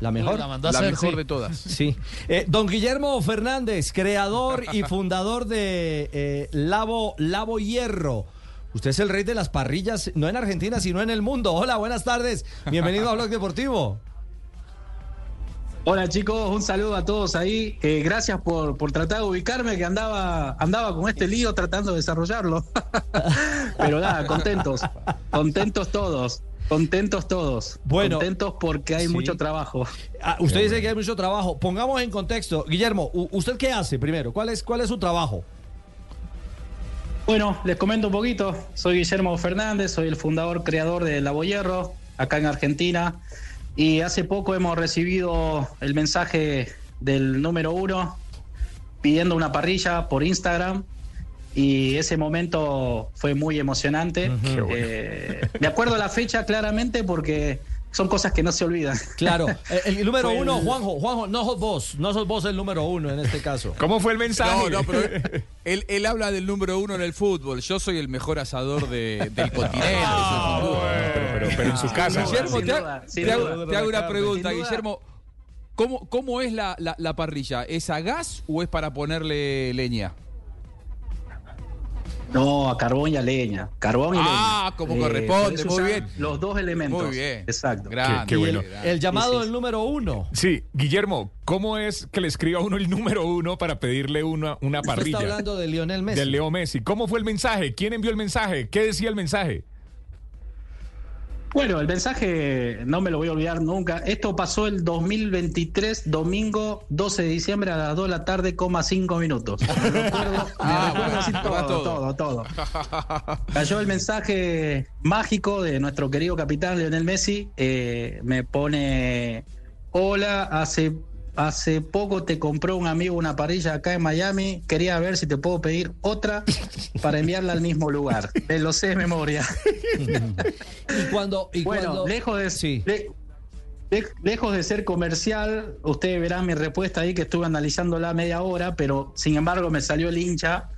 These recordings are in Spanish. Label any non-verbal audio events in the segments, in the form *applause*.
La mejor. La mandó a La hacer, mejor sí. de todas. *laughs* Sí. Eh, don Guillermo Fernández, creador y fundador de eh, Lavo, Lavo Hierro. Usted es el rey de las parrillas, no en Argentina, sino en el mundo. Hola, buenas tardes. Bienvenido a Blog Deportivo. Hola chicos, un saludo a todos ahí. Eh, gracias por, por tratar de ubicarme, que andaba, andaba con este lío tratando de desarrollarlo. *laughs* Pero nada, contentos, contentos todos, contentos todos. Bueno, contentos porque hay sí. mucho trabajo. Ah, usted dice que hay mucho trabajo. Pongamos en contexto. Guillermo, ¿usted qué hace primero? ¿Cuál es, cuál es su trabajo? Bueno, les comento un poquito. Soy Guillermo Fernández, soy el fundador, creador de La Boyerro, acá en Argentina. Y hace poco hemos recibido el mensaje del número uno pidiendo una parrilla por Instagram. Y ese momento fue muy emocionante. Eh, me acuerdo la fecha claramente porque son cosas que no se olvidan. Claro, *laughs* el, número Fue el- uno, Juanjo, Juanjo, no sos vos, no sos vos el número uno en este caso. ¿Cómo fue el mensaje? No, no, pero *laughs* él, él habla del número uno en el fútbol. Yo soy el mejor asador de- del *laughs* continente. Ah, bueno, pero, pero, pero en su casa. Guillermo, te, ha- te hago, duda. te hago una pregunta. Guillermo. ¿Cómo, cómo es la, la- la parrilla? ¿Es a gas o es para ponerle leña? No, a carbón y a leña. Carbón y leña. Ah, como corresponde, por eso muy bien. Los dos elementos. Muy bien. Exacto. Grande. Qué bueno. el, el llamado Sí, sí, del número uno. Sí, Guillermo, ¿cómo es que le escriba a uno el número uno para pedirle una, una Usted parrilla? está hablando de Lionel Messi. De Leo Messi. ¿Cómo fue el mensaje? ¿Quién envió el mensaje? ¿Qué decía el mensaje? Bueno, el mensaje no me lo voy a olvidar nunca. Esto pasó el 2023, domingo 12 de diciembre a las 2 de la tarde, coma 5 minutos. *laughs* Me recuerdo, me Ah, recuerdo así todo. todo, todo. *laughs* Cayó el mensaje mágico de nuestro querido capitán Lionel Messi. eh, me pone, hola, hace, hace poco te compró un amigo una parrilla acá en Miami. Quería ver si te puedo pedir otra para enviarla al mismo lugar. Me lo sé de memoria. *laughs* Y cuando, y Bueno, cuando- lejos de, Sí. le- le- lejos de ser comercial, ustedes verán mi respuesta ahí que estuve analizándola media hora, pero sin embargo me salió el hincha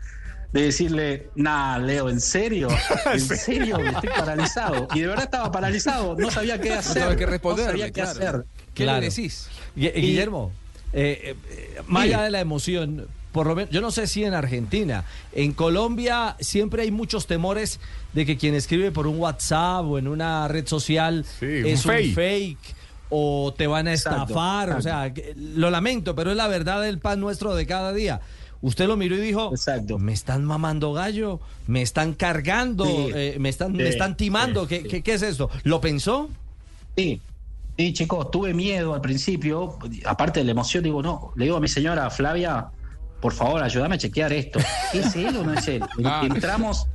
de decirle, nah, Leo, ¿en serio? *laughs* ¿En serio? Estoy paralizado. Y de verdad estaba paralizado, no sabía qué hacer. sabía qué responderle, no sabía qué claro. hacer. ¿Qué Claro. le decís? Gu- Guillermo, eh, eh, más allá de la emoción, por lo menos, yo no sé si en Argentina, en Colombia siempre hay muchos temores de que quien escribe por un WhatsApp o en una red social Sí, es un fake. fake. o te van a Exacto, estafar, o sea, lo lamento, pero es la verdad del pan nuestro de cada día. Usted lo miró y dijo, Exacto. me están mamando gallo, me están cargando, Sí. eh, me, están, me están timando, ¿Qué, qué, qué es esto? ¿Lo pensó? Sí, sí, chicos, tuve miedo al principio, aparte de la emoción, digo, no, le digo a mi señora Flavia, por favor, ayúdame a chequear esto. *laughs* ¿Es él o no es él? Ah. Entramos.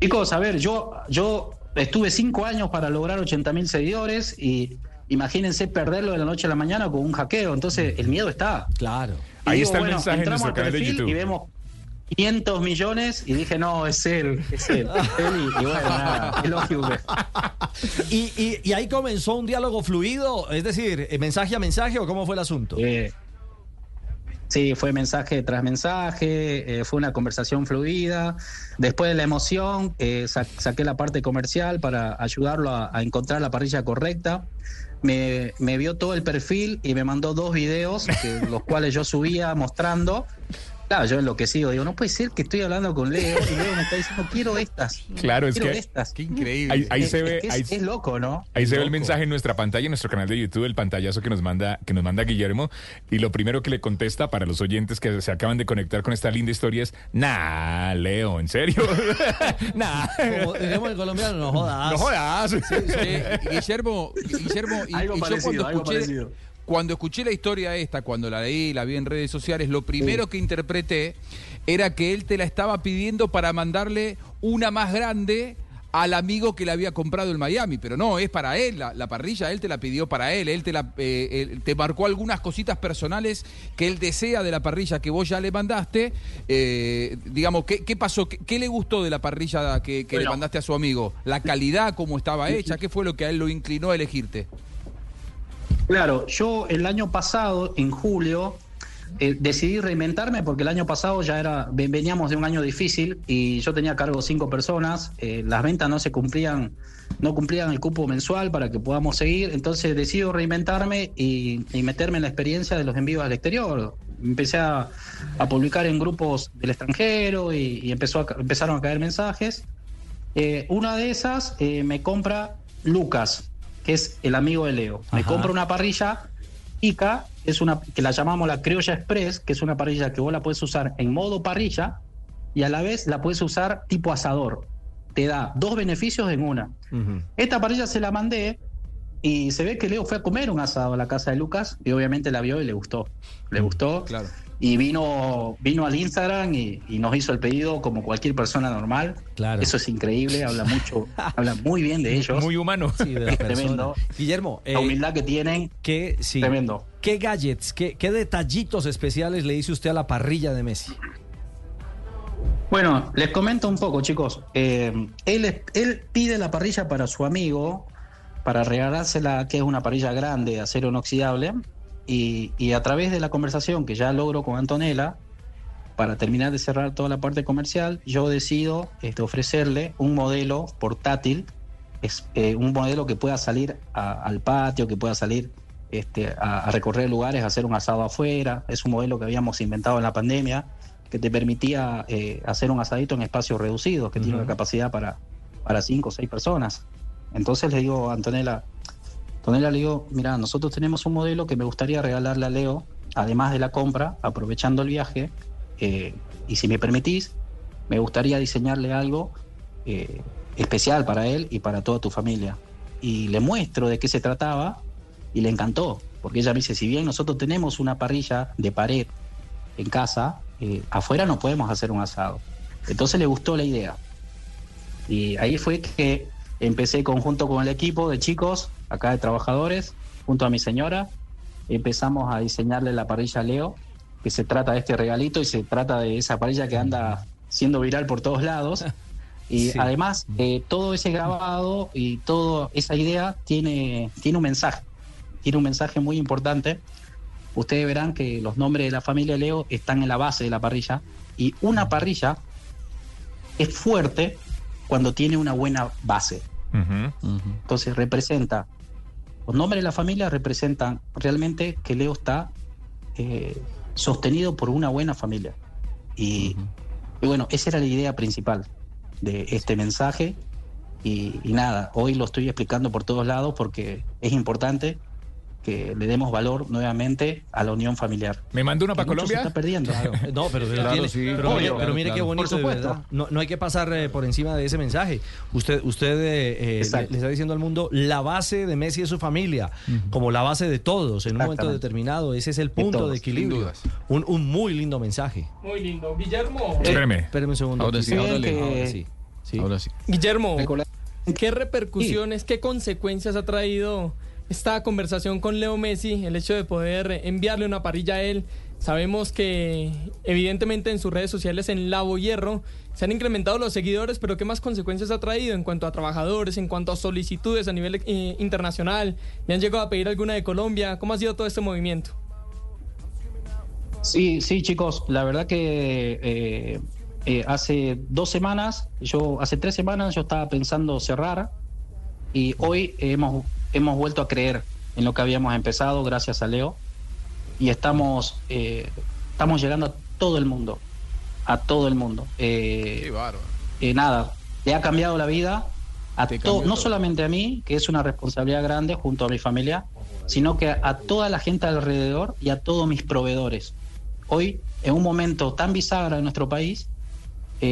Chicos, a ver, yo, yo estuve cinco años para lograr 80 mil seguidores y imagínense perderlo de la noche a la mañana con un hackeo. Entonces, el miedo está. Claro. Y Ahí digo, está el bueno, mensaje en entramos nuestro al canal de perfil YouTube. Y vemos 500 millones y dije, no, es él, es él. es él y, y bueno, nada, es que- Y, y- y ahí comenzó un diálogo fluido, es decir, eh, mensaje a mensaje o cómo fue el asunto. Eh, sí, fue mensaje tras mensaje, eh, fue una conversación fluida. Después de la emoción, eh, sa- saqué la parte comercial para ayudarlo a, a encontrar la parrilla correcta. Me, me vio todo el perfil y me mandó dos videos, que- los cuales yo subía mostrando. Claro, yo enloquecido, digo, no puede ser que estoy hablando con Leo y Leo me está diciendo, quiero estas. Claro, es quiero que estas. Qué increíble. Ahí- ahí Es- se es ve- que es, ahí- es loco, ¿no? Ahí se ve el mensaje en nuestra pantalla, en nuestro canal de YouTube, el pantallazo que nos manda, que nos manda Guillermo. Y lo primero que le contesta para los oyentes que se acaban de conectar con esta linda historia es, nah, Leo, ¿en serio? *laughs* *laughs* nah. Como decimos en colombiano, no jodas. No jodas. Eh, *laughs* Guillermo, Guillermo, y, Algo y yo parecido, cuando algo escuché, parecido. Cuando escuché la historia esta, cuando la leí, la vi en redes sociales, lo primero que interpreté era que él te la estaba pidiendo para mandarle una más grande al amigo que le había comprado en Miami, pero no, es para él, la, la parrilla, él te la pidió para él, él te, la, eh, él te marcó algunas cositas personales que él desea de la parrilla que vos ya le mandaste. Eh, digamos, ¿qué, qué pasó? ¿Qué, qué le gustó de la parrilla que, que le mandaste a su amigo? ¿La calidad, cómo estaba hecha? ¿Qué fue lo que a él lo inclinó a elegirte? Claro, yo el año pasado, en julio, eh, decidí reinventarme porque el año pasado ya era, veníamos de un año difícil y yo tenía a cargo cinco personas, eh, las ventas no se cumplían, no cumplían el cupo mensual para que podamos seguir, entonces decido reinventarme y, meterme en la experiencia de los envíos al exterior. Empecé a, publicar en grupos del extranjero y, empezó a, empezaron a caer mensajes. Eh, una de esas me compra Lucas, que es el amigo de Leo. Me compra una parrilla ICA es una que la llamamos la Criolla Express, que es una parrilla que vos la puedes usar en modo parrilla y a la vez la puedes usar tipo asador. Te da dos beneficios en una. Esta parrilla se la mandé y se ve que Leo fue a comer un asado a la casa de Lucas y obviamente la vio y le gustó. Le gustó. Claro y vino, vino al Instagram y, nos hizo el pedido como cualquier persona normal. Claro. Eso es increíble, habla mucho, *laughs* habla muy bien de ellos. Muy humano. Sí, de tremendo. Guillermo, la humildad que tienen. Qué, sí, tremendo. ¿Qué gadgets, qué, qué detallitos especiales le dice usted a la parrilla de Messi? Bueno, les comento un poco, chicos. Eh, él, él pide la parrilla para su amigo, para regalársela, que es una parrilla grande de acero inoxidable. Y, a través de la conversación que ya logro con Antonella, para terminar de cerrar toda la parte comercial, yo decido este, ofrecerle un modelo portátil, es, eh, un modelo que pueda salir al patio, que pueda salir este, a, recorrer lugares, a hacer un asado afuera. Es un modelo que habíamos inventado en la pandemia, que te permitía eh, hacer un asadito en espacios reducidos, que tiene una capacidad para, para cinco o seis personas. Entonces le digo a Antonella, Antonella le digo, mira, nosotros tenemos un modelo que me gustaría regalarle a Leo, además de la compra, aprovechando el viaje, eh, y si me permitís, me gustaría diseñarle algo eh, especial para él y para toda tu familia. Y le muestro de qué se trataba y le encantó, porque ella me dice, si bien nosotros tenemos una parrilla de pared en casa, eh, afuera no podemos hacer un asado. Entonces le gustó la idea. Y ahí fue que empecé conjunto con el equipo de chicos acá de trabajadores, junto a mi señora. Empezamos a diseñarle la parrilla a Leo, que se trata de este regalito y se trata de esa parrilla que anda siendo viral por todos lados. *laughs* Y además, eh, todo ese grabado y toda esa idea tiene, tiene un mensaje, tiene un mensaje muy importante. Ustedes verán que los nombres de la familia Leo están en la base de la parrilla y una parrilla es fuerte cuando tiene una buena base. Entonces representa los nombres de la familia representan realmente que Leo está eh, sostenido por una buena familia. Y, bueno, esa era la idea principal de este mensaje. y, nada, hoy lo estoy explicando por todos lados porque es importante que le demos valor nuevamente a la unión familiar. ¿Me mandó una para Colombia? Se está perdiendo. *laughs* No, pero, mire, qué bonito, de verdad. No, no, hay que pasar eh, por encima de ese mensaje. Usted, usted eh, eh, le, está diciendo al mundo la base de Messi es su familia, como la base de todos en un momento determinado. Ese es el punto de, equilibrio. Un, un, muy lindo mensaje. Muy lindo. Guillermo. Espéreme. Espéreme un segundo. Ahora sí, ahora, sí. Ahora sí. Guillermo, ¿qué repercusiones, qué consecuencias ha traído esta conversación con Leo Messi, el hecho de poder enviarle una parrilla a él. Sabemos que evidentemente en sus redes sociales en Lavo Hierro se han incrementado los seguidores, pero ¿qué más consecuencias ha traído en cuanto a trabajadores, en cuanto a solicitudes a nivel eh, internacional? ¿Me han llegado a pedir alguna de Colombia? ¿Cómo ha sido todo este movimiento? Sí, sí, chicos, la verdad que eh, eh, hace dos semanas, yo hace tres semanas yo estaba pensando cerrar y hoy hemos hemos vuelto a creer en lo que habíamos empezado gracias a Leo y estamos, eh, estamos llegando a todo el mundo, a todo el mundo. Eh, Qué bárbaro. Eh, nada, le ha cambiado la vida a todo, no solamente a mí, que es una responsabilidad grande junto a mi familia, sino que a toda la gente alrededor y a todos mis proveedores. Hoy, en un momento tan bisagra en nuestro país,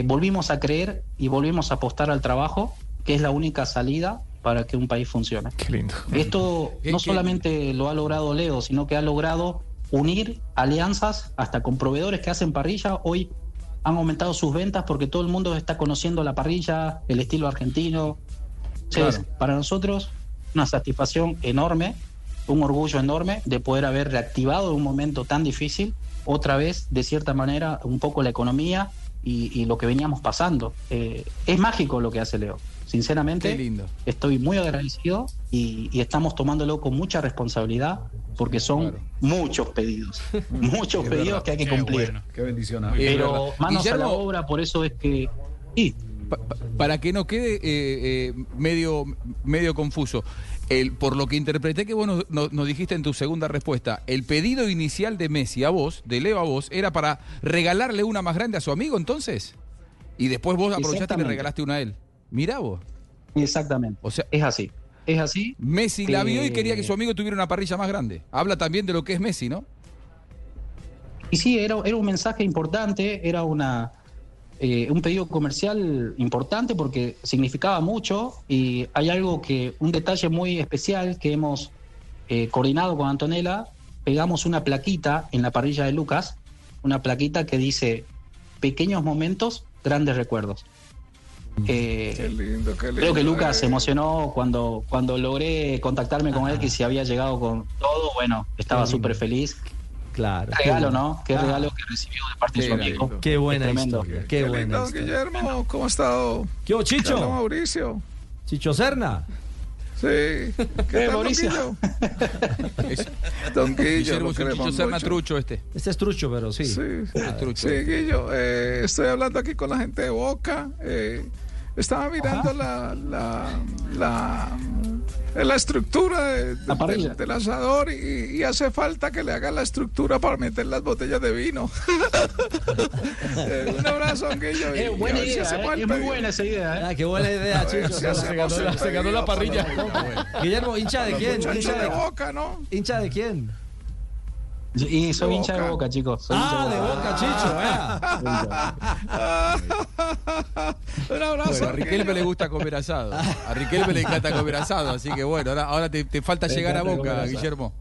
volvimos a creer y volvimos a apostar al trabajo, que es la única salida para que un país funcione. Qué lindo. Esto no solamente lo ha logrado Leo, sino que ha logrado unir alianzas hasta con proveedores que hacen parrilla. Hoy han aumentado sus ventas porque todo el mundo está conociendo la parrilla, el estilo argentino. para nosotros una satisfacción enorme, un orgullo enorme de poder haber reactivado en un momento tan difícil otra vez, de cierta manera, un poco la economía y, lo que veníamos pasando. Eh, es mágico lo que hace Leo. Sinceramente, estoy muy agradecido y, estamos tomándolo con mucha responsabilidad porque son muchos pedidos, *laughs* muchos pedidos que hay que cumplir. Qué bendición. Pero manos a la obra, por eso es que... Sí. para que no quede eh, eh, medio, medio confuso, el, por lo que interpreté que vos nos, nos, dijiste en tu segunda respuesta, el pedido inicial de Messi a vos, de Leo a vos, era para regalarle una más grande a su amigo entonces. Y después vos aprovechaste y le regalaste una a él. Mirá vos. Exactamente. O sea, es así. Es así. Messi la vio y quería que su amigo tuviera una parrilla más grande. Habla también de lo que es Messi, ¿no? Y sí, era, era un mensaje importante, era una, eh, un pedido comercial importante porque significaba mucho y hay algo que, un detalle muy especial que hemos eh, coordinado con Antonella, pegamos una plaquita en la parrilla de Lucas, una plaquita que dice pequeños momentos, grandes recuerdos. Eh, qué lindo, qué lindo, creo que Lucas se emocionó cuando, cuando logré contactarme con él, que si había llegado con todo, bueno, estaba súper feliz. Claro. Qué regalo, ¿no? Qué regalo que recibió de parte de su amigo. Qué buena historia. Qué, buena Guillermo, ¿cómo ha estado? ¿Qué Chicho? Mauricio. Chicho Serna. Sí. ¿Qué tal, Mauricio? *laughs* Don Guillo, Chicho Serna trucho este. Este es trucho, pero sí. Sí, ah, trucho. sí Guillo. Eh, estoy hablando aquí con la gente de Boca. Eh, estaba mirando la, la, la, la, estructura de, del asador y, hace falta que le haga la estructura para meter las botellas de vino. *laughs* Eh, un abrazo, Guillo. Es buena idea, eh, es muy buena esa idea. ¿eh? Ah, qué buena idea, se, ganó, se, ganó, la parrilla. Guillermo, ¿hincha de quién? Hincha de boca, ¿no? ¿Hincha de quién? Y soy hincha de boca, chicos. ah, de boca, Chicho. *laughs* Un abrazo. a Riquelme le gusta comer asado. A Riquelme le encanta comer asado. Así que bueno, ahora, te, falta llegar a boca, Guillermo.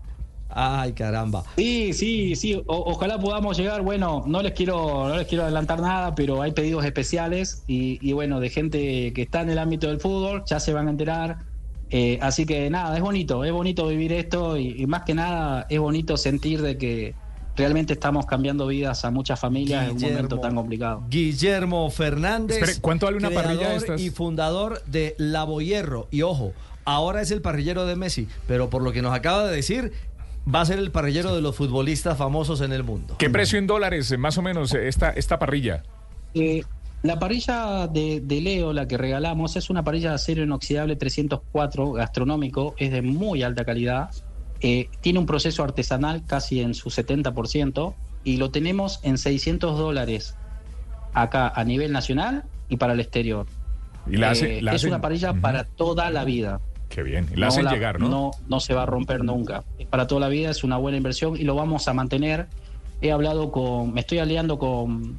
Ay, caramba. Sí, sí, sí. ojalá podamos llegar. Bueno, no les quiero, no les quiero adelantar nada, pero hay pedidos especiales y, y bueno, de gente que está en el ámbito del fútbol, ya se van a enterar eh, así que nada, es bonito, es bonito vivir esto y, más que nada es bonito sentir de que realmente estamos cambiando vidas a muchas familias en un momento tan complicado. Guillermo Fernández, ¿cuánto vale una parrilla y fundador de Lavohierro. Y ojo, ahora es el parrillero de Messi, pero por lo que nos acaba de decir, va a ser el parrillero de los futbolistas famosos en el mundo. ¿Qué precio en dólares, más o menos, esta, esta parrilla? Eh, la parrilla de, Leo, la que regalamos, es una parrilla de acero inoxidable 304 gastronómico, es de muy alta calidad, eh, tiene un proceso artesanal casi en su 70% y lo tenemos en 600 dólares acá a nivel nacional y para el exterior. ¿Y la eh, es una parrilla para toda la vida. Qué bien. Y la hacen llegar, ¿no? ¿no? No se va a romper nunca. Para toda la vida es una buena inversión y lo vamos a mantener. He hablado con, me estoy aliando con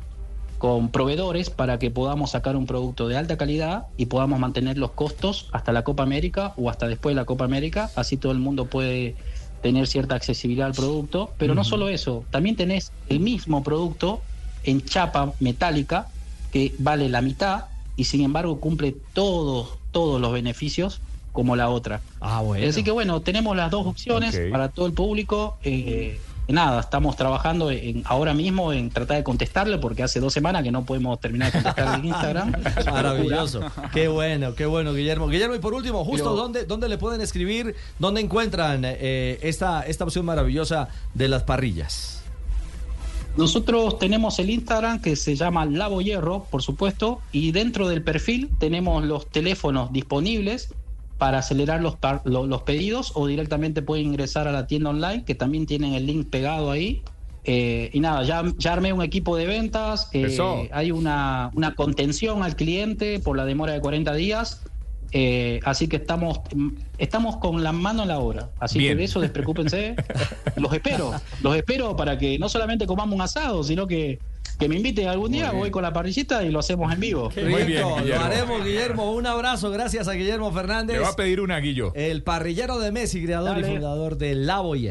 con proveedores para que podamos sacar un producto de alta calidad y podamos mantener los costos hasta la Copa América o hasta después de la Copa América, así todo el mundo puede tener cierta accesibilidad al producto, pero no solo eso, también tenés el mismo producto en chapa metálica que vale la mitad y sin embargo cumple todos todos los beneficios como la otra. Ah, bueno. Así que bueno, tenemos las dos opciones para todo el público. Eh, nada, estamos trabajando en, ahora mismo en tratar de contestarle porque hace dos semanas que no podemos terminar de contestarle en Instagram. *laughs* Maravilloso. qué bueno, qué bueno, Guillermo. Guillermo, y por último, justo dónde, dónde le pueden escribir, dónde encuentran eh, esta, esta opción maravillosa de las parrillas. Nosotros tenemos el Instagram que se llama Lavo Hierro, por supuesto, y dentro del perfil tenemos los teléfonos disponibles para acelerar los, los pedidos o directamente pueden ingresar a la tienda online que también tienen el link pegado ahí. Eh, y nada, ya, ya, armé un equipo de ventas, eh, hay una, una, contención al cliente por la demora de 40 días, eh, así que estamos, estamos con la mano en la obra, así que de eso despreocúpense, *laughs* los espero, los espero para que no solamente comamos un asado, sino que que me invite algún día, voy con la parrillita y lo hacemos en vivo. Muy bien, Lo haremos, Guillermo. Un abrazo, gracias a Guillermo Fernández. Le va a pedir un aguillo. El parrillero de Messi, creador y fundador de La Boyer.